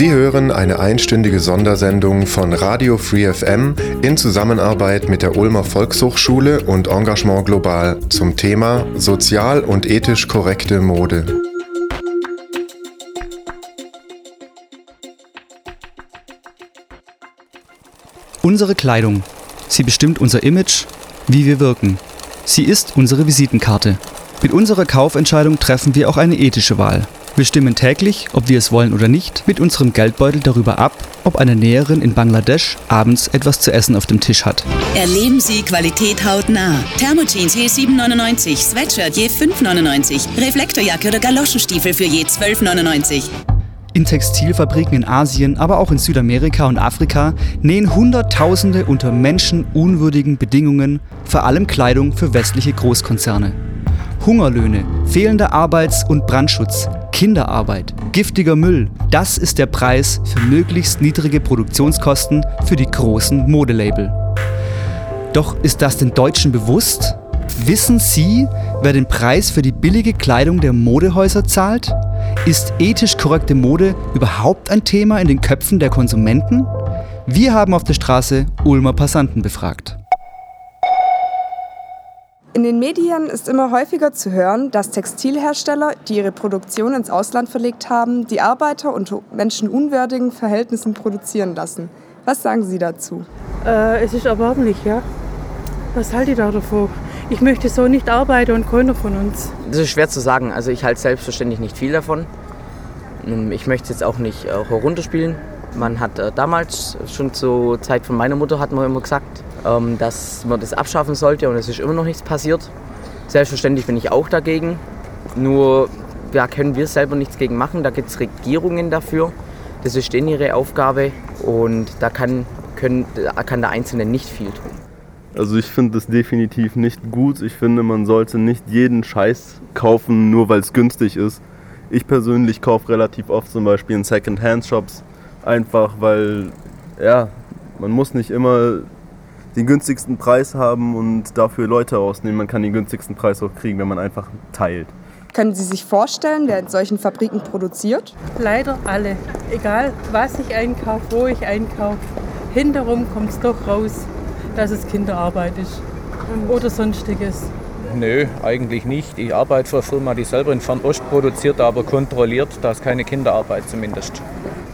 Sie hören eine einstündige Sondersendung von Radio Free FM in Zusammenarbeit mit der Ulmer Volkshochschule und Engagement Global zum Thema sozial und ethisch korrekte Mode. Unsere Kleidung. Sie bestimmt unser Image, wie wir wirken. Sie ist unsere Visitenkarte. Mit unserer Kaufentscheidung treffen wir auch eine ethische Wahl. Wir stimmen täglich, ob wir es wollen oder nicht, mit unserem Geldbeutel darüber ab, ob eine Näherin in Bangladesch abends etwas zu essen auf dem Tisch hat. Erleben Sie Qualität hautnah. Thermojeans je 7,99, Sweatshirt je 5,99, Reflektorjacke oder Galoschenstiefel für je 12,99. In Textilfabriken in Asien, aber auch in Südamerika und Afrika nähen Hunderttausende unter menschenunwürdigen Bedingungen vor allem Kleidung für westliche Großkonzerne. Hungerlöhne, fehlender Arbeits- und Brandschutz, Kinderarbeit, giftiger Müll, das ist der Preis für möglichst niedrige Produktionskosten für die großen Modelabel. Doch ist das den Deutschen bewusst? Wissen Sie, wer den Preis für die billige Kleidung der Modehäuser zahlt? Ist ethisch korrekte Mode überhaupt ein Thema in den Köpfen der Konsumenten? Wir haben auf der Straße Ulmer Passanten befragt. In den Medien ist immer häufiger zu hören, dass Textilhersteller, die ihre Produktion ins Ausland verlegt haben, die Arbeiter unter menschenunwürdigen Verhältnissen produzieren lassen. Was sagen Sie dazu? Äh, es ist erbärmlich, ja. Was halte ich da davor? Ich möchte so nicht arbeiten und keiner von uns. Das ist schwer zu sagen. Also ich halte selbstverständlich nicht viel davon. Ich möchte es jetzt auch nicht äh, herunterspielen. Man hat äh, damals, schon zur Zeit von meiner Mutter, hat man immer gesagt, ähm, dass man das abschaffen sollte und es ist immer noch nichts passiert. Selbstverständlich bin ich auch dagegen. Nur da können wir selber nichts gegen machen. Da gibt es Regierungen dafür. Das ist denen ihre Aufgabe und da kann, können, da kann der Einzelne nicht viel tun. Also ich finde das definitiv nicht gut. Ich finde, man sollte nicht jeden Scheiß kaufen, nur weil es günstig ist. Ich persönlich kaufe relativ oft zum Beispiel in Second-Hand-Shops, einfach weil, ja, man muss nicht immer den günstigsten Preis haben und dafür Leute ausnehmen. Man kann den günstigsten Preis auch kriegen, wenn man einfach teilt. Können Sie sich vorstellen, wer in solchen Fabriken produziert? Leider alle. Egal, was ich einkaufe, wo ich einkaufe, hinterrum kommt es doch raus, dass es Kinderarbeit ist oder sonstiges. Nö, eigentlich nicht. Ich arbeite für eine Firma, die selber in Fernost produziert, aber kontrolliert. Da ist keine Kinderarbeit zumindest.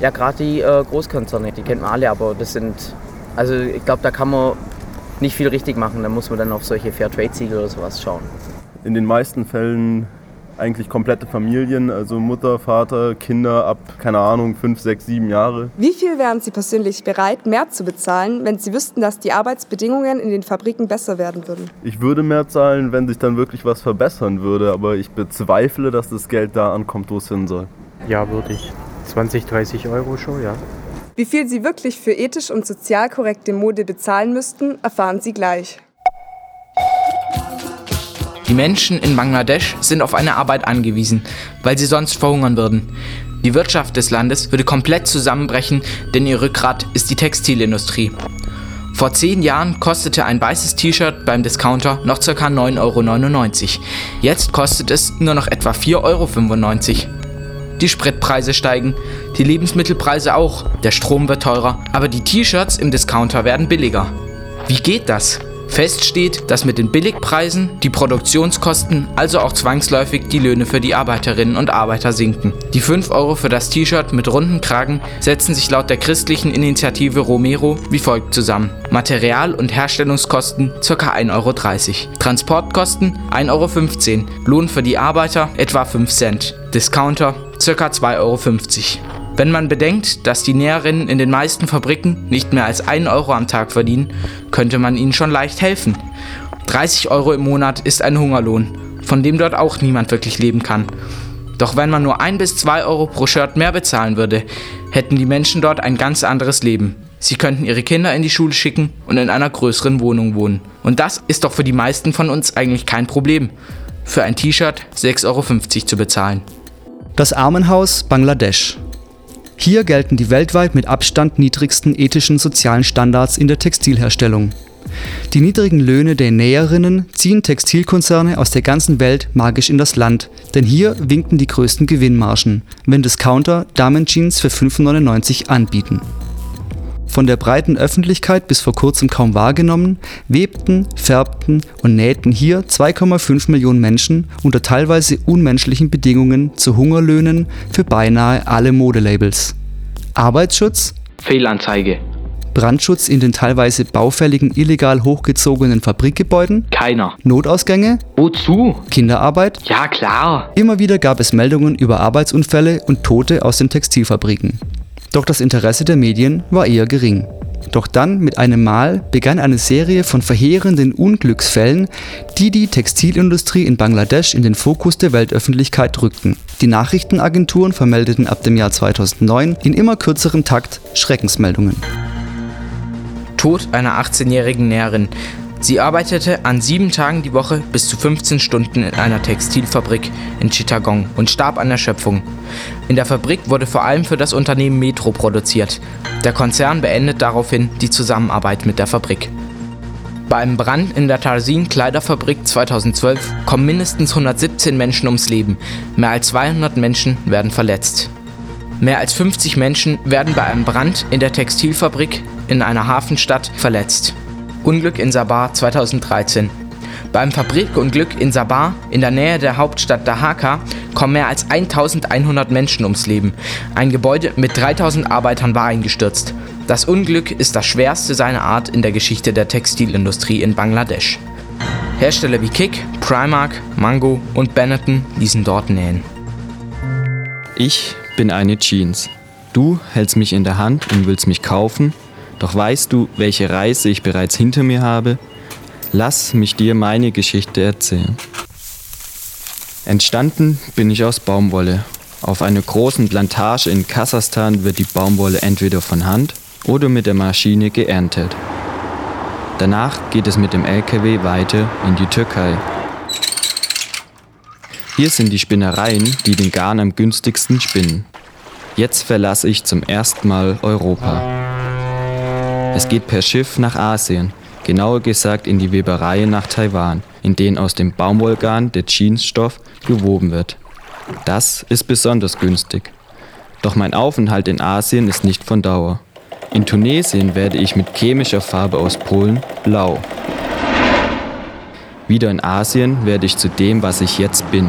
Ja, gerade die äh, Großkonzerne, die kennt man alle, aber das sind, also ich glaube, da kann man nicht viel richtig machen. Da muss man dann auf solche Fairtrade-Siegel oder sowas schauen. In den meisten Fällen eigentlich komplette Familien, also Mutter, Vater, Kinder ab, keine Ahnung, fünf, sechs, sieben Jahre. Wie viel wären Sie persönlich bereit, mehr zu bezahlen, wenn Sie wüssten, dass die Arbeitsbedingungen in den Fabriken besser werden würden? Ich würde mehr zahlen, wenn sich dann wirklich was verbessern würde, aber ich bezweifle, dass das Geld da ankommt, wo es hin soll. Ja, würde ich. 20, 30 Euro schon, ja. Wie viel Sie wirklich für ethisch und sozial korrekte Mode bezahlen müssten, erfahren Sie gleich. Die Menschen in Bangladesch sind auf eine Arbeit angewiesen, weil sie sonst verhungern würden. Die Wirtschaft des Landes würde komplett zusammenbrechen, denn ihr Rückgrat ist die Textilindustrie. Vor zehn Jahren kostete ein weißes T-Shirt beim Discounter noch ca. 9,99 Euro. Jetzt kostet es nur noch etwa 4,95 Euro. Die Spritpreise steigen, die Lebensmittelpreise auch, der Strom wird teurer, aber die T-Shirts im Discounter werden billiger. Wie geht das? Fest steht, dass mit den Billigpreisen die Produktionskosten, also auch zwangsläufig die Löhne für die Arbeiterinnen und Arbeiter sinken. Die 5 Euro für das T-Shirt mit runden Kragen setzen sich laut der christlichen Initiative Romero wie folgt zusammen. Material- und Herstellungskosten ca. 1,30 Euro. Transportkosten 1,15 Euro. Lohn für die Arbeiter etwa 5 Cent. Discounter ca. 2,50 Euro. Wenn man bedenkt, dass die Näherinnen in den meisten Fabriken nicht mehr als 1 Euro am Tag verdienen, könnte man ihnen schon leicht helfen. 30 Euro im Monat ist ein Hungerlohn, von dem dort auch niemand wirklich leben kann. Doch wenn man nur 1 bis 2 Euro pro Shirt mehr bezahlen würde, hätten die Menschen dort ein ganz anderes Leben. Sie könnten ihre Kinder in die Schule schicken und in einer größeren Wohnung wohnen. Und das ist doch für die meisten von uns eigentlich kein Problem, für ein T-Shirt 6,50 Euro zu bezahlen. Das Armenhaus Bangladesch. Hier gelten die weltweit mit Abstand niedrigsten ethischen sozialen Standards in der Textilherstellung. Die niedrigen Löhne der Näherinnen ziehen Textilkonzerne aus der ganzen Welt magisch in das Land, denn hier winken die größten Gewinnmargen, wenn Discounter Damenjeans für 5,99 anbieten. Von der breiten Öffentlichkeit bis vor kurzem kaum wahrgenommen, webten, färbten und nähten hier 2,5 Millionen Menschen unter teilweise unmenschlichen Bedingungen zu Hungerlöhnen für beinahe alle Modelabels. Arbeitsschutz? Fehlanzeige. Brandschutz in den teilweise baufälligen, illegal hochgezogenen Fabrikgebäuden? Keiner. Notausgänge? Wozu? Kinderarbeit? Ja, klar. Immer wieder gab es Meldungen über Arbeitsunfälle und Tote aus den Textilfabriken. Doch das Interesse der Medien war eher gering. Doch dann mit einem Mal begann eine Serie von verheerenden Unglücksfällen, die die Textilindustrie in Bangladesch in den Fokus der Weltöffentlichkeit rückten. Die Nachrichtenagenturen vermeldeten ab dem Jahr 2009 in immer kürzerem Takt Schreckensmeldungen. Tod einer 18-jährigen Näherin. Sie arbeitete an sieben Tagen die Woche bis zu 15 Stunden in einer Textilfabrik in Chittagong und starb an Erschöpfung. In der Fabrik wurde vor allem für das Unternehmen Metro produziert. Der Konzern beendet daraufhin die Zusammenarbeit mit der Fabrik. Bei einem Brand in der Tarsin Kleiderfabrik 2012 kommen mindestens 117 Menschen ums Leben. Mehr als 200 Menschen werden verletzt. Mehr als 50 Menschen werden bei einem Brand in der Textilfabrik in einer Hafenstadt verletzt. Unglück in Sabah 2013. Beim Fabrikunglück in Sabah in der Nähe der Hauptstadt Dhaka kommen mehr als 1100 Menschen ums Leben. Ein Gebäude mit 3000 Arbeitern war eingestürzt. Das Unglück ist das schwerste seiner Art in der Geschichte der Textilindustrie in Bangladesch. Hersteller wie Kick, Primark, Mango und Benetton ließen dort nähen. Ich bin eine Jeans. Du hältst mich in der Hand und willst mich kaufen, doch weißt du, welche Reise ich bereits hinter mir habe? Lass mich dir meine Geschichte erzählen. Entstanden bin ich aus Baumwolle. Auf einer großen Plantage in Kasachstan wird die Baumwolle entweder von Hand oder mit der Maschine geerntet. Danach geht es mit dem LKW weiter in die Türkei. Hier sind die Spinnereien, die den Garn am günstigsten spinnen. Jetzt verlasse ich zum ersten Mal Europa. Es geht per Schiff nach Asien, genauer gesagt in die Webereien nach Taiwan, in denen aus dem Baumwollgarn der Jeansstoff gewoben wird. Das ist besonders günstig. Doch mein Aufenthalt in Asien ist nicht von Dauer. In Tunesien werde ich mit chemischer Farbe aus Polen blau. Wieder in Asien werde ich zu dem, was ich jetzt bin.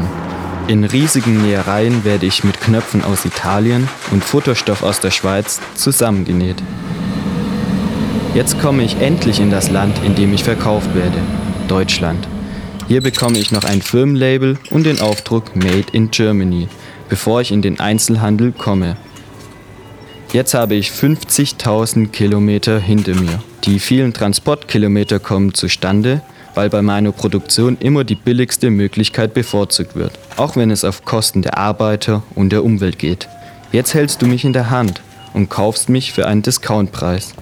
In riesigen Nähereien werde ich mit Knöpfen aus Italien und Futterstoff aus der Schweiz zusammengenäht. Jetzt komme ich endlich in das Land, in dem ich verkauft werde, Deutschland. Hier bekomme ich noch ein Firmenlabel und den Aufdruck Made in Germany, bevor ich in den Einzelhandel komme. Jetzt habe ich 50.000 Kilometer hinter mir. Die vielen Transportkilometer kommen zustande, weil bei meiner Produktion immer die billigste Möglichkeit bevorzugt wird, auch wenn es auf Kosten der Arbeiter und der Umwelt geht. Jetzt hältst du mich in der Hand und kaufst mich für einen Discountpreis.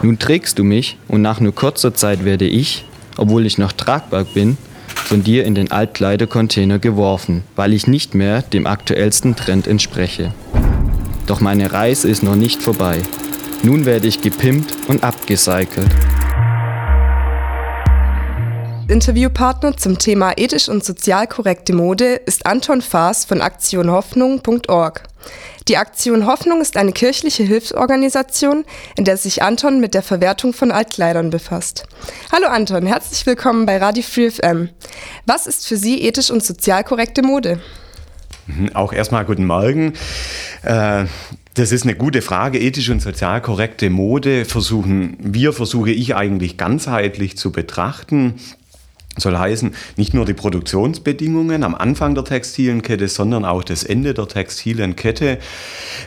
Nun trägst du mich und nach nur kurzer Zeit werde ich, obwohl ich noch tragbar bin, von dir in den Altkleidercontainer geworfen, weil ich nicht mehr dem aktuellsten Trend entspreche. Doch meine Reise ist noch nicht vorbei. Nun werde ich gepimpt und abgecycelt. Interviewpartner zum Thema ethisch und sozial korrekte Mode ist Anton Faas von aktionhoffnung.org. Die Aktion Hoffnung ist eine kirchliche Hilfsorganisation, in der sich Anton mit der Verwertung von Altkleidern befasst. Hallo Anton, herzlich willkommen bei Radio Free FM. Was ist für Sie ethisch und sozial korrekte Mode? Auch erstmal guten Morgen. Äh, das ist eine gute Frage. Ethisch und sozial korrekte Mode versuchen wir, versuche ich eigentlich ganzheitlich zu betrachten soll heißen, nicht nur die Produktionsbedingungen am Anfang der textilen Kette, sondern auch das Ende der textilen Kette.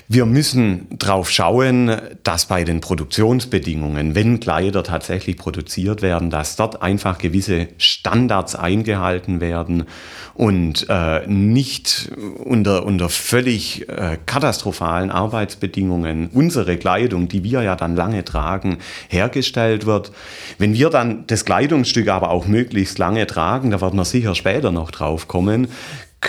Wir müssen darauf schauen, dass bei den Produktionsbedingungen, wenn Kleider tatsächlich produziert werden, dass dort einfach gewisse Standards eingehalten werden und äh, nicht unter, unter völlig äh, katastrophalen Arbeitsbedingungen unsere Kleidung, die wir ja dann lange tragen, hergestellt wird. Wenn wir dann das Kleidungsstück aber auch möglichst lange tragen, da werden wir sicher später noch drauf kommen,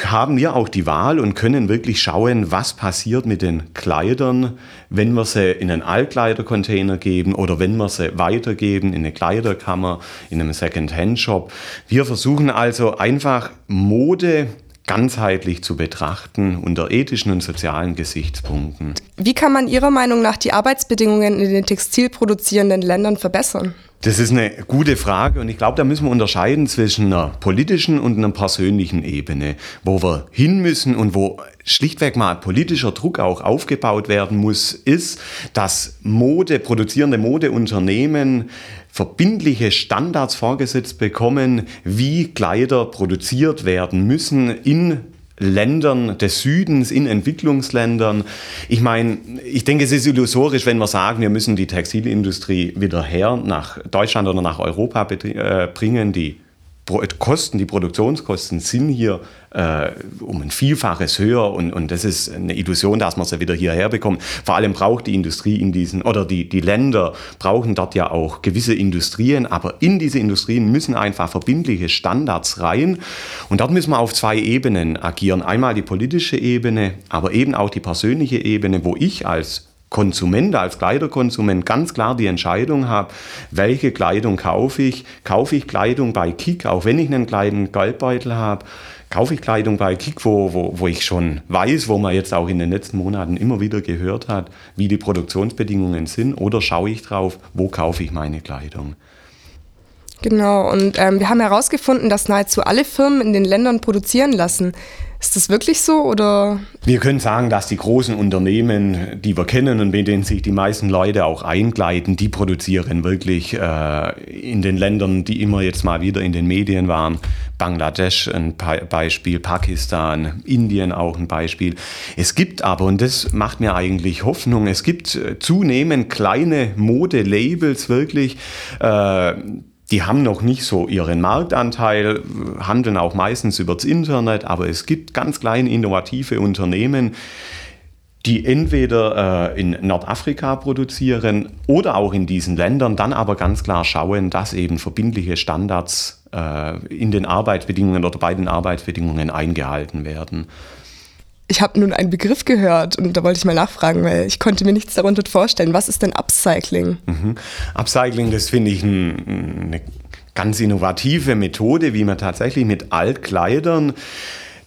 haben wir auch die Wahl und können wirklich schauen, was passiert mit den Kleidern, wenn wir sie in einen Altkleidercontainer geben oder wenn wir sie weitergeben in eine Kleiderkammer, in einem Second-Hand-Shop. Wir versuchen also einfach Mode ganzheitlich zu betrachten unter ethischen und sozialen Gesichtspunkten. Wie kann man Ihrer Meinung nach die Arbeitsbedingungen in den textilproduzierenden Ländern verbessern? Das ist eine gute Frage und ich glaube, da müssen wir unterscheiden zwischen einer politischen und einer persönlichen Ebene, wo wir hin müssen und wo schlichtweg mal politischer Druck auch aufgebaut werden muss, ist, dass Mode, produzierende Modeunternehmen verbindliche Standards vorgesetzt bekommen, wie Kleider produziert werden müssen in Ländern des Südens, in Entwicklungsländern. Ich meine, ich denke, es ist illusorisch, wenn wir sagen, wir müssen die Textilindustrie wieder her nach Deutschland oder nach Europa äh, bringen. Die Kosten, die Produktionskosten sind hier äh, um ein Vielfaches höher und, und das ist eine Illusion, dass man sie wieder hierher bekommt. Vor allem braucht die Industrie in diesen, oder die, die Länder brauchen dort ja auch gewisse Industrien, aber in diese Industrien müssen einfach verbindliche Standards rein und dort müssen wir auf zwei Ebenen agieren. Einmal die politische Ebene, aber eben auch die persönliche Ebene, wo ich als Konsument, als Kleiderkonsument ganz klar die Entscheidung habe, welche Kleidung kaufe ich. Kaufe ich Kleidung bei Kick, auch wenn ich einen kleinen Geldbeutel habe. Kaufe ich Kleidung bei Kick, wo, wo, wo ich schon weiß, wo man jetzt auch in den letzten Monaten immer wieder gehört hat, wie die Produktionsbedingungen sind, oder schaue ich drauf, wo kaufe ich meine Kleidung. Genau, und ähm, wir haben herausgefunden, dass nahezu alle Firmen in den Ländern produzieren lassen. Ist das wirklich so oder? Wir können sagen, dass die großen Unternehmen, die wir kennen und mit denen sich die meisten Leute auch eingleiten, die produzieren wirklich äh, in den Ländern, die immer jetzt mal wieder in den Medien waren. Bangladesch ein Beispiel, Pakistan, Indien auch ein Beispiel. Es gibt aber, und das macht mir eigentlich Hoffnung, es gibt äh, zunehmend kleine Modelabels wirklich, äh, die haben noch nicht so ihren Marktanteil, handeln auch meistens übers Internet, aber es gibt ganz kleine innovative Unternehmen, die entweder äh, in Nordafrika produzieren oder auch in diesen Ländern, dann aber ganz klar schauen, dass eben verbindliche Standards äh, in den Arbeitsbedingungen oder bei den Arbeitsbedingungen eingehalten werden. Ich habe nun einen Begriff gehört und da wollte ich mal nachfragen, weil ich konnte mir nichts darunter vorstellen. Was ist denn Upcycling? Mhm. Upcycling, das finde ich ein, eine ganz innovative Methode, wie man tatsächlich mit Altkleidern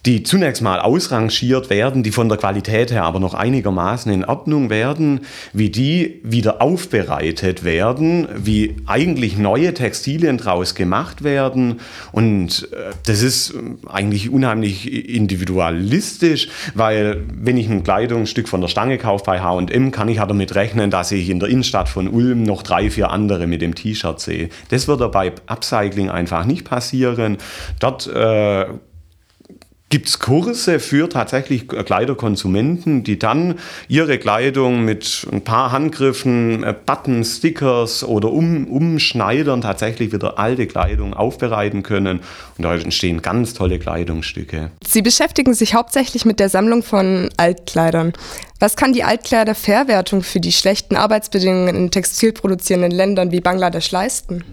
die zunächst mal ausrangiert werden, die von der Qualität her aber noch einigermaßen in Ordnung werden, wie die wieder aufbereitet werden, wie eigentlich neue Textilien draus gemacht werden. Und äh, das ist eigentlich unheimlich individualistisch, weil wenn ich ein Kleidungsstück von der Stange kaufe bei H&M, kann ich ja damit rechnen, dass ich in der Innenstadt von Ulm noch drei, vier andere mit dem T-Shirt sehe. Das wird bei Upcycling einfach nicht passieren. Dort äh, Gibt es Kurse für tatsächlich Kleiderkonsumenten, die dann ihre Kleidung mit ein paar Handgriffen, äh, Buttons, Stickers oder um, Umschneidern tatsächlich wieder alte Kleidung aufbereiten können? Und da entstehen ganz tolle Kleidungsstücke. Sie beschäftigen sich hauptsächlich mit der Sammlung von Altkleidern. Was kann die Altkleiderverwertung für die schlechten Arbeitsbedingungen in textilproduzierenden Ländern wie Bangladesch leisten?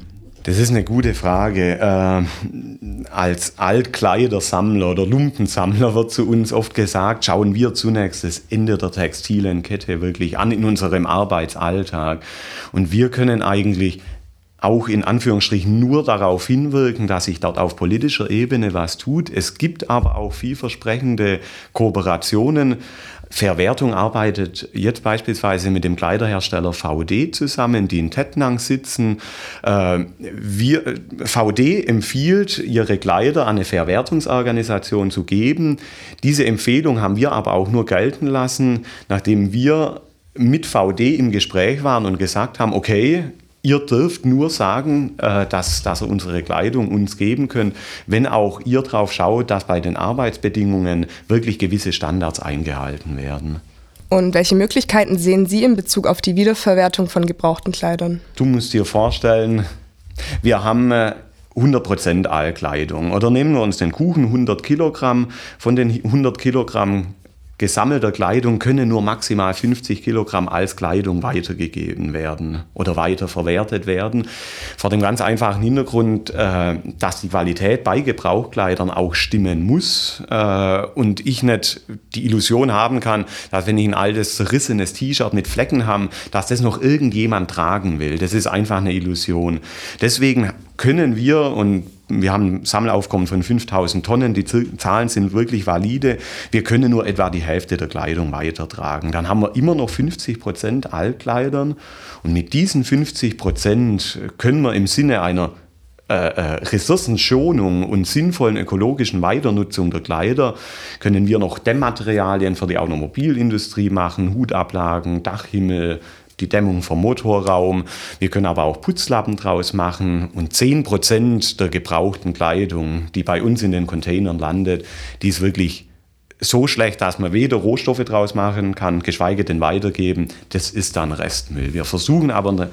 Das ist eine gute Frage. Äh, als Altkleidersammler oder Lumpensammler wird zu uns oft gesagt, schauen wir zunächst das Ende der textilen Kette wirklich an in unserem Arbeitsalltag. Und wir können eigentlich auch in Anführungsstrichen nur darauf hinwirken, dass sich dort auf politischer Ebene was tut. Es gibt aber auch vielversprechende Kooperationen Verwertung arbeitet jetzt beispielsweise mit dem Kleiderhersteller VD zusammen, die in Tettnang sitzen. Äh, wir, VD empfiehlt, ihre Kleider an eine Verwertungsorganisation zu geben. Diese Empfehlung haben wir aber auch nur gelten lassen, nachdem wir mit VD im Gespräch waren und gesagt haben, okay, ihr dürft nur sagen, äh, dass, dass ihr unsere Kleidung uns geben könnt, wenn auch ihr darauf schaut, dass bei den Arbeitsbedingungen wirklich gewisse Standards eingehalten werden. Und welche Möglichkeiten sehen Sie in Bezug auf die Wiederverwertung von gebrauchten Kleidern? Du musst dir vorstellen, wir haben 100% äh, Altkleidung. Oder nehmen wir uns den Kuchen, 100 Kilogramm. Von den 100 Kilogramm gesammelter Kleidung können nur maximal 50 Kilogramm als Kleidung weitergegeben werden oder weiterverwertet werden. Vor dem ganz einfachen Hintergrund, äh, dass die Qualität bei Gebrauchkleidern auch stimmen muss äh, und ich nicht die Illusion haben kann, dass wenn ich ein altes zerrissenes T-Shirt mit Flecken habe, dass das noch irgendjemand tragen will. Das ist einfach eine Illusion. Deswegen können wir und wir haben ein Sammelaufkommen von 5000 Tonnen. Die Zahlen sind wirklich valide. Wir können nur etwa die Hälfte der Kleidung weitertragen. Dann haben wir immer noch 50 Prozent Altkleidern. Und mit diesen 50 Prozent können wir im Sinne einer äh, äh, Ressourcenschonung und sinnvollen ökologischen Weiternutzung der Kleider können wir noch Dämmmaterialien für die Automobilindustrie machen, Hutablagen, Dachhimmel, die Dämmung vom Motorraum. Wir können aber auch Putzlappen draus machen und 10% der gebrauchten Kleidung, die bei uns in den Containern landet, die ist wirklich so schlecht, dass man weder Rohstoffe draus machen kann, geschweige denn weitergeben. Das ist dann Restmüll. Wir versuchen aber eine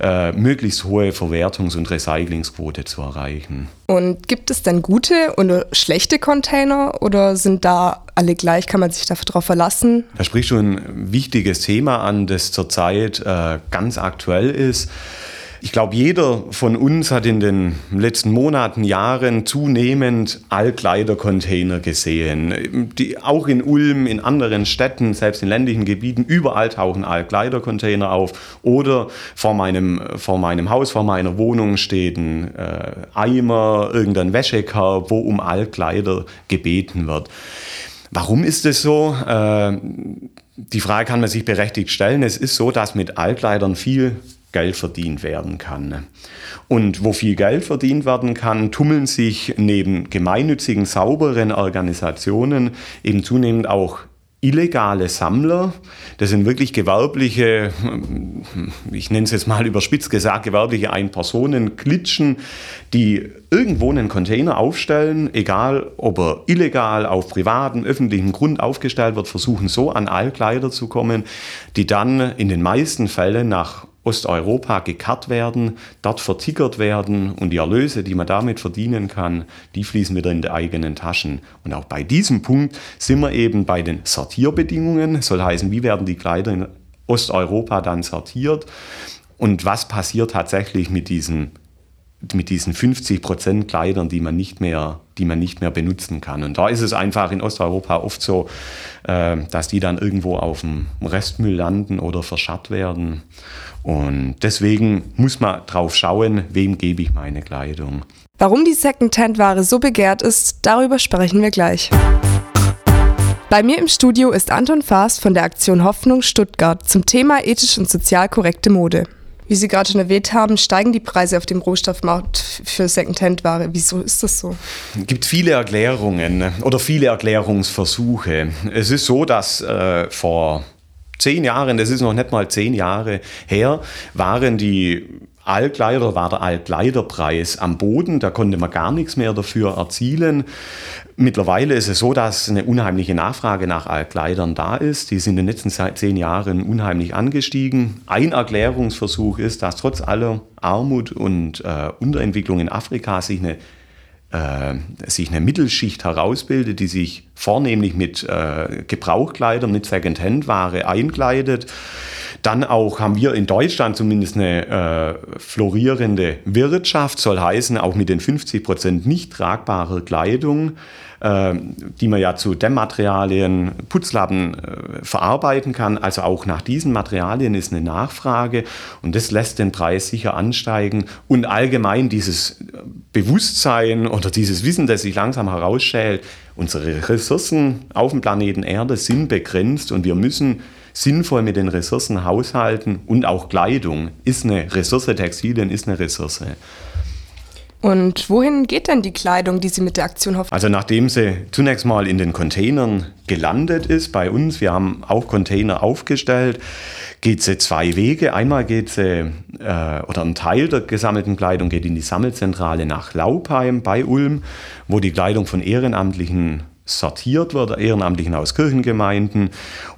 äh, möglichst hohe Verwertungs- und Recyclingsquote zu erreichen. Und gibt es denn gute oder schlechte Container oder sind da alle gleich? Kann man sich darauf verlassen? Da sprichst du ein wichtiges Thema an, das zurzeit äh, ganz aktuell ist. Ich glaube, jeder von uns hat in den letzten Monaten, Jahren zunehmend Altkleidercontainer gesehen. Die, auch in Ulm, in anderen Städten, selbst in ländlichen Gebieten, überall tauchen Altkleidercontainer auf. Oder vor meinem, vor meinem Haus, vor meiner Wohnung steht ein äh, Eimer, irgendein Wäschekorb, wo um Altkleider gebeten wird. Warum ist es so? Äh, die Frage kann man sich berechtigt stellen. Es ist so, dass mit Altkleidern viel Geld verdient werden kann. Und wo viel Geld verdient werden kann, tummeln sich neben gemeinnützigen, sauberen Organisationen eben zunehmend auch illegale Sammler. Das sind wirklich gewerbliche, ich nenne es jetzt mal überspitzt gesagt, gewerbliche Ein-Personen-Klitschen, die irgendwo einen Container aufstellen, egal ob er illegal auf privatem, öffentlichem Grund aufgestellt wird, versuchen so an Altkleider zu kommen, die dann in den meisten Fällen nach Osteuropa gekarrt werden, dort vertickert werden und die Erlöse, die man damit verdienen kann, die fließen wieder in die eigenen Taschen. Und auch bei diesem Punkt sind wir eben bei den Sortierbedingungen, soll heißen, wie werden die Kleider in Osteuropa dann sortiert und was passiert tatsächlich mit diesen mit diesen 50 Prozent Kleidern, die man nicht mehr, die man nicht mehr benutzen kann. Und da ist es einfach in Osteuropa oft so, äh, dass die dann irgendwo auf dem Restmüll landen oder verscharrt werden. Und deswegen muss man drauf schauen, wem gebe ich meine Kleidung. Warum die Secondhand-Ware so begehrt ist, darüber sprechen wir gleich. Bei mir im Studio ist Anton Faas von der Aktion Hoffnung Stuttgart zum Thema ethisch und sozial korrekte Mode. Wie Sie gerade schon erwähnt haben, steigen die Preise auf dem Rohstoffmarkt für Secondhand-Ware. Wieso ist das so? Es gibt viele Erklärungen oder viele Erklärungsversuche. Es ist so, dass äh, vor zehn Jahren, das ist noch nicht mal zehn Jahre her, waren die Altkleider war der Altkleiderpreis am Boden, da konnte man gar nichts mehr dafür erzielen. Mittlerweile ist es so, dass eine unheimliche Nachfrage nach Altkleidern da ist. Die sind in den letzten zehn Jahren unheimlich angestiegen. Ein Erklärungsversuch ist, dass trotz aller Armut und äh, Unterentwicklung in Afrika sich eine sich eine Mittelschicht herausbildet, die sich vornehmlich mit äh, Gebrauchkleidern, mit Secondhand-Ware einkleidet. Dann auch haben wir in Deutschland zumindest eine äh, florierende Wirtschaft, soll heißen, auch mit den 50 Prozent nicht tragbarer Kleidung ähm, die man ja zu Dämmmaterialien, Putzlappen äh, verarbeiten kann. Also auch nach diesen Materialien ist eine Nachfrage und das lässt den Preis sicher ansteigen. Und allgemein dieses Bewusstsein oder dieses Wissen, das sich langsam herausschält, unsere Ressourcen auf dem Planeten Erde sind begrenzt und wir müssen sinnvoll mit den Ressourcen haushalten und auch Kleidung ist eine Ressource, Textilien ist eine Ressource. Und wohin geht denn die Kleidung, die Sie mit der Aktion hoffen? Also nachdem sie zunächst mal in den Containern gelandet ist bei uns, wir haben auch Container aufgestellt, geht sie zwei Wege. Einmal geht sie, äh, oder ein Teil der gesammelten Kleidung geht in die Sammelzentrale nach Laupheim bei Ulm, wo die Kleidung von Ehrenamtlichen sortiert wird, Ehrenamtlichen aus Kirchengemeinden.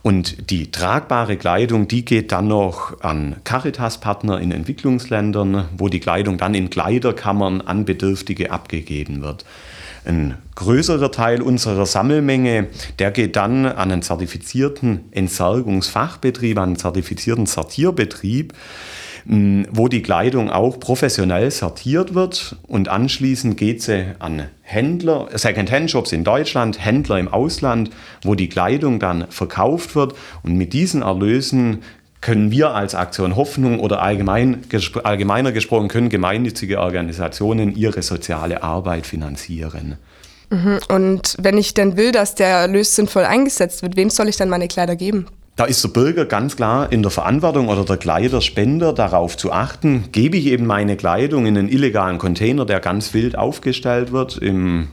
Und die tragbare Kleidung, die geht dann noch an Caritas-Partner in Entwicklungsländern, wo die Kleidung dann in Kleiderkammern an Bedürftige abgegeben wird. Ein größerer Teil unserer Sammelmenge, der geht dann an einen zertifizierten Entsorgungsfachbetrieb, an einen zertifizierten Sortierbetrieb wo die Kleidung auch professionell sortiert wird und anschließend geht sie an Händler, Second-Hand-Shops in Deutschland, Händler im Ausland, wo die Kleidung dann verkauft wird und mit diesen Erlösen können wir als Aktion Hoffnung oder allgemein, allgemeiner gesprochen können gemeinnützige Organisationen ihre soziale Arbeit finanzieren. Mhm. Und wenn ich denn will, dass der Erlös sinnvoll eingesetzt wird, wem soll ich dann meine Kleider geben? Da ist der Bürger ganz klar in der Verantwortung oder der Kleiderspender darauf zu achten, gebe ich eben meine Kleidung in einen illegalen Container, der ganz wild aufgestellt wird im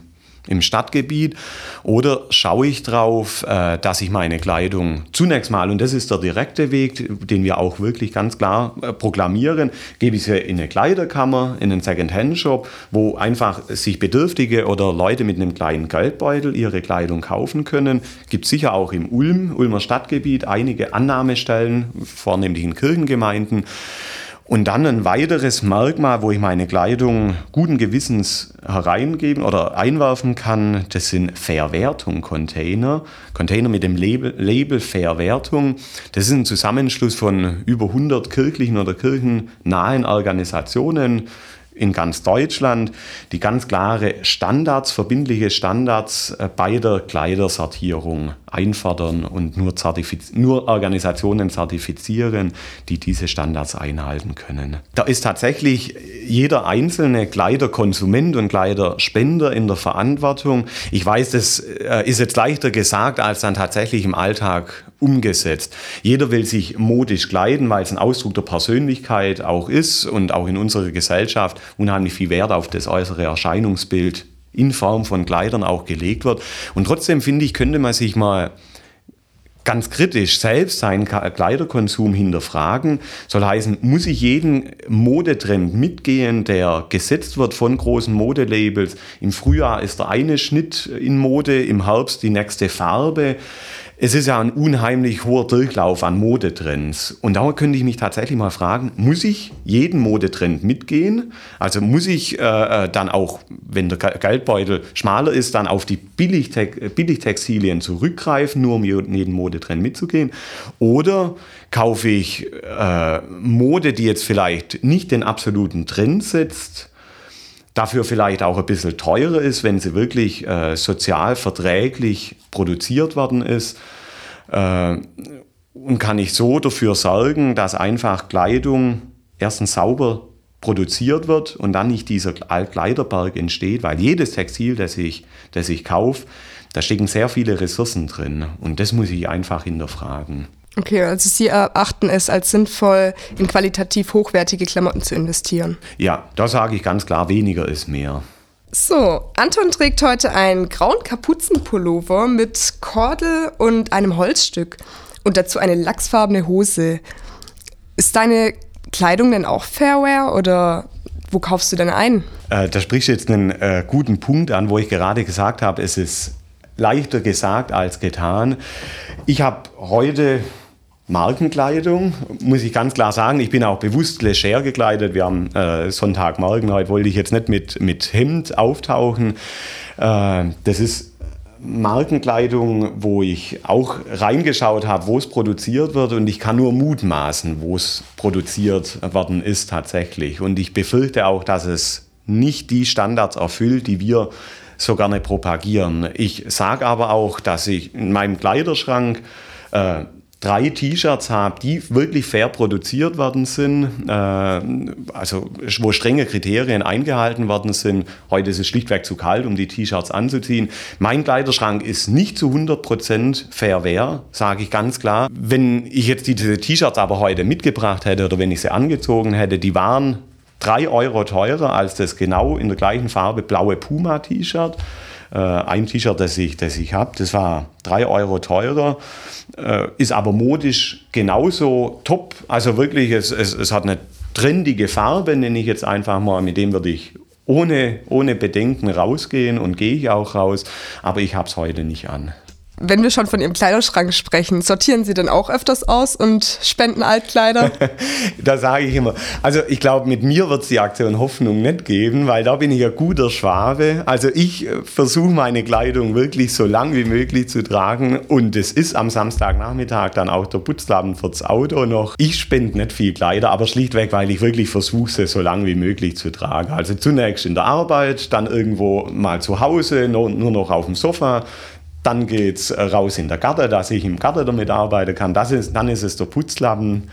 im Stadtgebiet oder schaue ich darauf, äh, dass ich meine Kleidung zunächst mal, und das ist der direkte Weg, den wir auch wirklich ganz klar äh, proklamieren, gebe ich sie in eine Kleiderkammer, in einen Second-Hand-Shop, wo einfach sich Bedürftige oder Leute mit einem kleinen Geldbeutel ihre Kleidung kaufen können. Gibt sicher auch im Ulm, Ulmer Stadtgebiet einige Annahmestellen, vornehmlich in Kirchengemeinden. Und dann ein weiteres Merkmal, wo ich meine Kleidung guten Gewissens hereingeben oder einwerfen kann, das sind Verwertung-Container. Container mit dem Label, Label Verwertung. Das ist ein Zusammenschluss von über 100 kirchlichen oder kirchennahen Organisationen, in ganz Deutschland, die ganz klare Standards, verbindliche Standards äh, bei der Kleidersortierung einfordern und nur, nur, Organisationen zertifizieren, die diese Standards einhalten können. Da ist tatsächlich jeder einzelne Kleiderkonsument und Kleiderspender in der Verantwortung. Ich weiß, das äh, ist jetzt leichter gesagt als dann tatsächlich im Alltag umgesetzt. Jeder will sich modisch kleiden, weil es ein Ausdruck der Persönlichkeit auch ist und auch in unserer Gesellschaft unheimlich viel Wert auf das äußere Erscheinungsbild in Form von Kleidern auch gelegt wird. Und trotzdem finde ich, könnte man sich mal ganz kritisch selbst seinen Kleiderkonsum hinterfragen. Soll heißen, muss ich jeden Modetrend mitgehen, der gesetzt wird von großen Modelabels? Im Frühjahr ist der eine Schnitt in Mode, im Herbst die nächste Farbe es ist ja ein unheimlich hoher Durchlauf an Modetrends. Und da könnte ich mich tatsächlich mal fragen, muss ich jeden Modetrend mitgehen? Also muss ich äh, äh dann auch, wenn der Geldbeutel schmaler ist, dann auf die Billigte Billigtextilien zurückgreifen, nur um jeden Modetrend mitzugehen? Oder kaufe ich äh, Mode, die jetzt vielleicht nicht den absoluten Trend setzt, dafür vielleicht auch ein bisschen teurer ist, wenn sie wirklich äh, sozial verträglich produziert worden ist. Äh, und kann ich so dafür sorgen, dass einfach Kleidung erstens sauber produziert wird und dann nicht dieser Kleiderberg entsteht, weil jedes Textil, das ich, das ich kaufe, da stecken sehr viele Ressourcen drin und das muss ich einfach hinterfragen. Okay, also Sie erachten es als sinnvoll, in qualitativ hochwertige Klamotten zu investieren. Ja, da sage ich ganz klar, weniger ist mehr. So, Anton trägt heute einen grauen Kapuzenpullover mit Kordel und einem Holzstück und dazu eine lachsfarbene Hose. Ist deine Kleidung denn auch Fairwear oder wo kaufst du denn ein? Äh, da sprichst du jetzt einen äh, guten Punkt an, wo ich gerade gesagt habe, es ist leichter gesagt als getan. Ich habe heute Markenkleidung, muss ich ganz klar sagen. Ich bin auch bewusst leger gekleidet. Wir haben äh, Sonntagmorgen, heute wollte ich jetzt nicht mit, mit Hemd auftauchen. Äh, das ist Markenkleidung, wo ich auch reingeschaut habe, wo es produziert wird und ich kann nur mutmaßen, wo es produziert worden ist tatsächlich. Und ich befürchte auch, dass es nicht die Standards erfüllt, die wir so gerne propagieren. Ich sage aber auch, dass ich in meinem Kleiderschrank äh, drei T-Shirts habe, die wirklich fair produziert worden sind, äh, also wo strenge Kriterien eingehalten worden sind. Heute ist es schlichtweg zu kalt, um die T-Shirts anzuziehen. Mein Kleiderschrank ist nicht zu 100% fair wear, sage ich ganz klar. Wenn ich jetzt diese T-Shirts aber heute mitgebracht hätte oder wenn ich sie angezogen hätte, die waren drei Euro teurer als das genau in der gleichen Farbe blaue Puma-T-Shirt. Äh, ein T-Shirt, das ich, das ich habe, das war drei Euro teurer, äh, ist aber modisch genauso top. Also wirklich, es, es, es hat eine trendige Farbe, nenne ich jetzt einfach mal, mit dem würde ich ohne, ohne Bedenken rausgehen und gehe ich auch raus, aber ich habe es heute nicht an. Wenn wir schon von Ihrem Kleiderschrank sprechen, sortieren Sie denn auch öfters aus und spenden Altkleider? da sage ich immer, also ich glaube, mit mir wird es die Aktion Hoffnung nicht geben, weil da bin ich ein guter Schwabe. Also ich äh, versuche meine Kleidung wirklich so lang wie möglich zu tragen und es ist am Samstagnachmittag dann auch der Putzlappen fürs Auto noch. Ich spende nicht viel Kleider, aber schlichtweg, weil ich wirklich versuche, sie so lang wie möglich zu tragen. Also zunächst in der Arbeit, dann irgendwo mal zu Hause, nur noch auf dem Sofa dann geht es äh, raus in der Garten, dass ich im Garten damit arbeiten kann. Das ist, dann ist es der Putzlappen.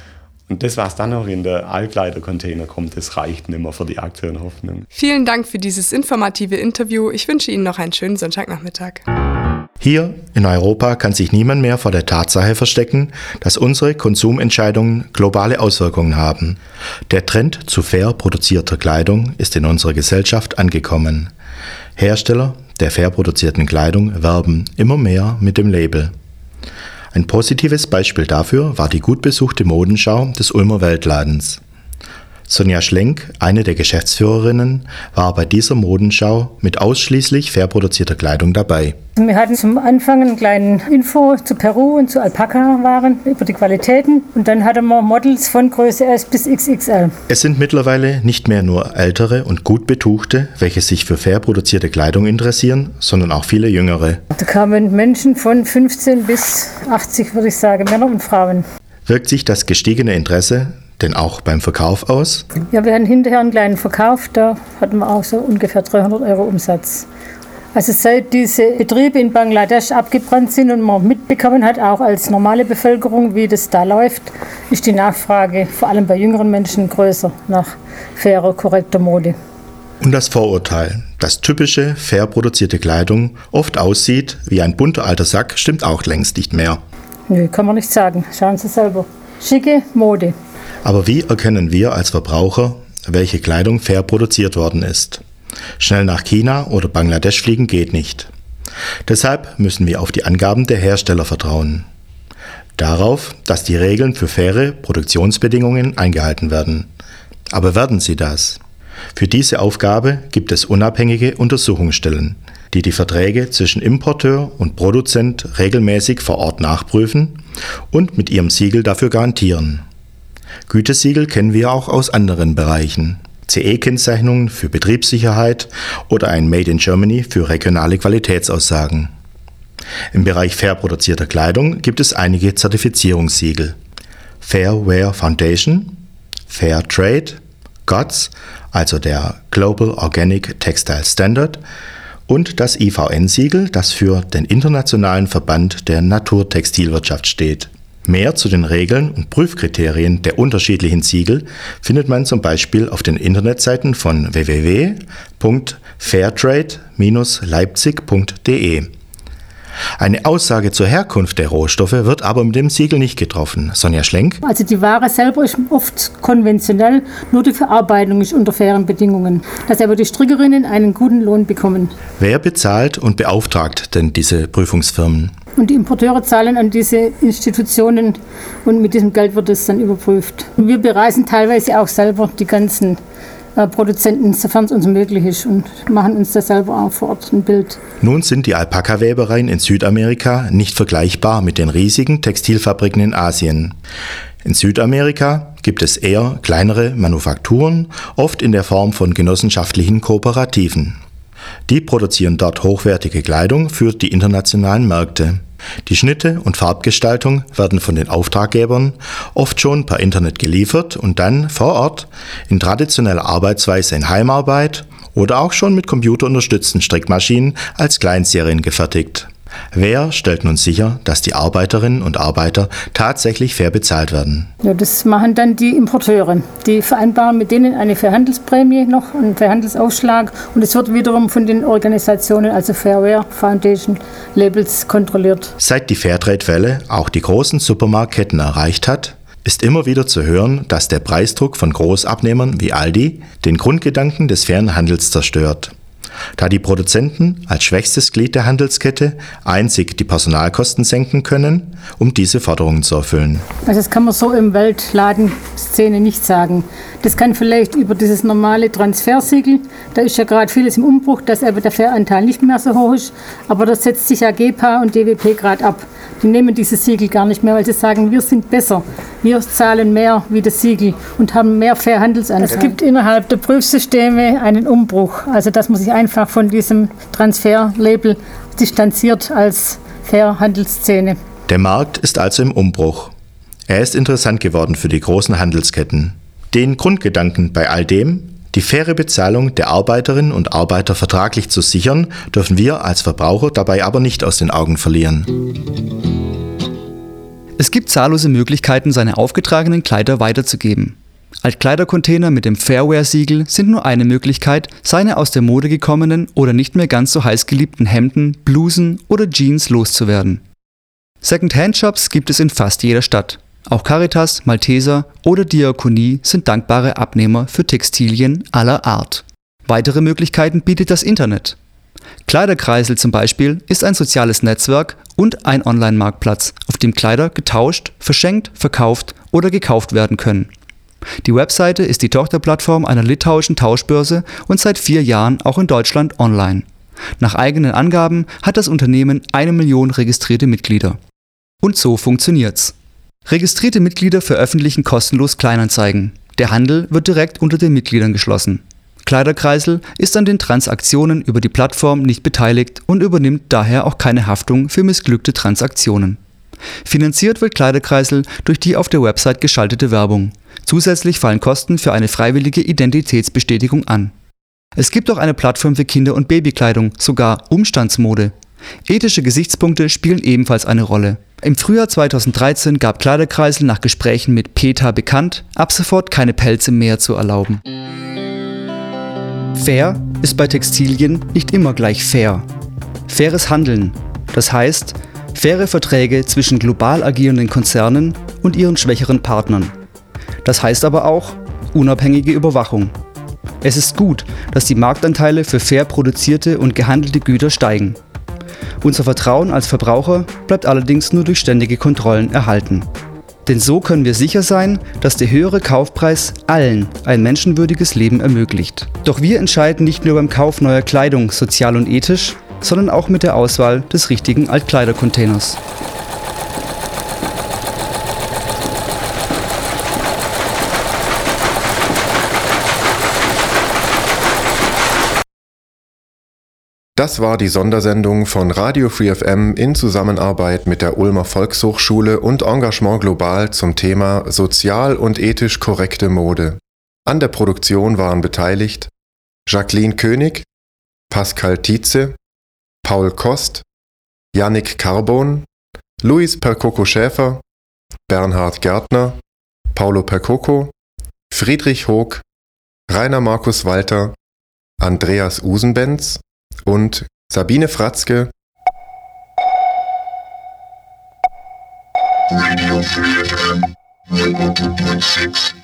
Und das, was dann noch in der Altkleidercontainer kommt, das reicht nicht mehr für die aktuelle Hoffnung. Vielen Dank für dieses informative Interview. Ich wünsche Ihnen noch einen schönen Sonntagnachmittag. Hier in Europa kann sich niemand mehr vor der Tatsache verstecken, dass unsere Konsumentscheidungen globale Auswirkungen haben. Der Trend zu fair produzierter Kleidung ist in unserer Gesellschaft angekommen. Hersteller der fair produzierten Kleidung werben immer mehr mit dem Label. Ein positives Beispiel dafür war die gut besuchte Modenschau des Ulmer Weltladens. Sonja Schlenk, eine der Geschäftsführerinnen, war bei dieser Modenschau mit ausschließlich fair produzierter Kleidung dabei. Wir hatten zum Anfang einen kleinen Info zu Peru und zu Alpaka-Waren über die Qualitäten und dann hatten wir Models von Größe S bis XXL. Es sind mittlerweile nicht mehr nur ältere und gut betuchte, welche sich für fair produzierte Kleidung interessieren, sondern auch viele jüngere. Da kamen Menschen von 15 bis 80, würde ich sagen, Männer und Frauen. Wirkt sich das gestiegene Interesse denn auch beim Verkauf aus? Ja, wir hatten hinterher einen kleinen Verkauf, da hatten wir auch so ungefähr 300 Euro Umsatz. Also seit diese Betriebe in Bangladesch abgebrannt sind und man mitbekommen hat, auch als normale Bevölkerung, wie das da läuft, ist die Nachfrage vor allem bei jüngeren Menschen größer nach fairer, korrekter Mode. Und das Vorurteil, dass typische, fair produzierte Kleidung oft aussieht wie ein bunter alter Sack, stimmt auch längst nicht mehr. Nö, kann man nicht sagen. Schauen Sie selber. Schicke Mode. Aber wie erkennen wir als Verbraucher, welche Kleidung fair produziert worden ist? Schnell nach China oder Bangladesch fliegen geht nicht. Deshalb müssen wir auf die Angaben der Hersteller vertrauen. Darauf, dass die Regeln für faire Produktionsbedingungen eingehalten werden. Aber werden sie das? Für diese Aufgabe gibt es unabhängige Untersuchungsstellen, die die Verträge zwischen Importeur und Produzent regelmäßig vor Ort nachprüfen und mit ihrem Siegel dafür garantieren. Gütesiegel kennen wir auch aus anderen Bereichen. CE-Kennzeichnungen für Betriebssicherheit oder ein Made in Germany für regionale Qualitätsaussagen. Im Bereich fair produzierter Kleidung gibt es einige Zertifizierungssiegel. Fair Wear Foundation, Fair Trade, GOTS, also der Global Organic Textile Standard, und das IVN-Siegel, das für den Internationalen Verband der Naturtextilwirtschaft steht. Mehr zu den Regeln und Prüfkriterien der unterschiedlichen Siegel findet man zum Beispiel auf den Internetseiten von www.fairtrade-leipzig.de. Eine Aussage zur Herkunft der Rohstoffe wird aber mit dem Siegel nicht getroffen. Sonja Schlenk. Also die Ware selber ist oft konventionell, nur die Verarbeitung ist unter fairen Bedingungen, dass aber die Strickerinnen einen guten Lohn bekommen. Wer bezahlt und beauftragt denn diese Prüfungsfirmen? Und die Importeure zahlen an diese Institutionen und mit diesem Geld wird es dann überprüft. Wir bereisen teilweise auch selber die ganzen äh, Produzenten, sofern es uns möglich ist, und machen uns da selber auch vor Ort ein Bild. Nun sind die Alpaka-Webereien in Südamerika nicht vergleichbar mit den riesigen Textilfabriken in Asien. In Südamerika gibt es eher kleinere Manufakturen, oft in der Form von genossenschaftlichen Kooperativen. Die produzieren dort hochwertige Kleidung für die internationalen Märkte. Die Schnitte und Farbgestaltung werden von den Auftraggebern oft schon per Internet geliefert und dann vor Ort in traditioneller Arbeitsweise in Heimarbeit oder auch schon mit computerunterstützten Strickmaschinen als Kleinserien gefertigt. Wer stellt nun sicher, dass die Arbeiterinnen und Arbeiter tatsächlich fair bezahlt werden? Ja, das machen dann die Importeure. Die vereinbaren mit denen eine Verhandelsprämie noch, einen Verhandelsaufschlag und es wird wiederum von den Organisationen, also Fairware Foundation, Labels kontrolliert. Seit die Fairtrade-Welle auch die großen Supermarktketten erreicht hat, ist immer wieder zu hören, dass der Preisdruck von Großabnehmern wie Aldi den Grundgedanken des fairen Handels zerstört. Da die Produzenten als schwächstes Glied der Handelskette einzig die Personalkosten senken können, um diese Forderungen zu erfüllen. Also das kann man so im Weltladenszene nicht sagen. Das kann vielleicht über dieses normale Transfersiegel, da ist ja gerade vieles im Umbruch, dass aber der Fairanteil nicht mehr so hoch ist, aber das setzt sich ja GEPA und DWP gerade ab. Die nehmen dieses Siegel gar nicht mehr, weil sie sagen, wir sind besser. Wir zahlen mehr wie das Siegel und haben mehr Fair Handelsanteil. Es gibt innerhalb der Prüfsysteme einen Umbruch, also dass man sich einfach von diesem Transferlabel distanziert als Fair Handelsszene. Der Markt ist also im Umbruch. Er ist interessant geworden für die großen Handelsketten. Den Grundgedanken bei all dem, die faire Bezahlung der Arbeiterinnen und Arbeiter vertraglich zu sichern, dürfen wir als Verbraucher dabei aber nicht aus den Augen verlieren. Es gibt zahllose Möglichkeiten, seine aufgetragenen Kleider weiterzugeben. Altkleidercontainer mit dem Fairware-Siegel sind nur eine Möglichkeit, seine aus der Mode gekommenen oder nicht mehr ganz so heiß geliebten Hemden, Blusen oder Jeans loszuwerden. Second-Hand-Shops gibt es in fast jeder Stadt. Auch Caritas, Malteser oder Diakonie sind dankbare Abnehmer für Textilien aller Art. Weitere Möglichkeiten bietet das Internet. Kleiderkreisel zum Beispiel ist ein soziales Netzwerk und ein Online-Marktplatz, auf dem Kleider getauscht, verschenkt, verkauft oder gekauft werden können. Die Webseite ist die Tochterplattform einer litauischen Tauschbörse und seit vier Jahren auch in Deutschland online. Nach eigenen Angaben hat das Unternehmen eine Million registrierte Mitglieder. Und so funktioniert's. Registrierte Mitglieder veröffentlichen kostenlos Kleinanzeigen. Der Handel wird direkt unter den Mitgliedern geschlossen. Kleiderkreisel ist an den Transaktionen über die Plattform nicht beteiligt und übernimmt daher auch keine Haftung für missglückte Transaktionen. Finanziert wird Kleiderkreisel durch die auf der Website geschaltete Werbung. Zusätzlich fallen Kosten für eine freiwillige Identitätsbestätigung an. Es gibt auch eine Plattform für Kinder- und Babykleidung, sogar Umstandsmode. Ethische Gesichtspunkte spielen ebenfalls eine Rolle. Im Frühjahr 2013 gab Kleiderkreisel nach Gesprächen mit PETA bekannt, ab sofort keine Pelze mehr zu erlauben. Fair ist bei Textilien nicht immer gleich fair. Faires Handeln, das heißt faire Verträge zwischen global agierenden Konzernen und ihren schwächeren Partnern. Das heißt aber auch unabhängige Überwachung. Es ist gut, dass die Marktanteile für fair produzierte und gehandelte Güter steigen. Unser Vertrauen als Verbraucher bleibt allerdings nur durch ständige Kontrollen erhalten. Denn so können wir sicher sein, dass der höhere Kaufpreis allen ein menschenwürdiges Leben ermöglicht. Doch wir entscheiden nicht nur beim Kauf neuer Kleidung sozial und ethisch, sondern auch mit der Auswahl des richtigen Altkleidercontainers. Das war die Sondersendung von Radio Free FM in Zusammenarbeit mit der Ulmer Volkshochschule und Engagement Global zum Thema sozial und ethisch korrekte Mode. An der Produktion waren beteiligt Jacqueline König, Pascal Tietze, Paul Kost, Yannick Carbon, Luis Percoco Schäfer, Bernhard Gärtner, Paulo Percoco, Friedrich Hoog, Rainer Markus Walter, Andreas Usenbenz, und Sabine Fratzke. Radio 3 FM 100.6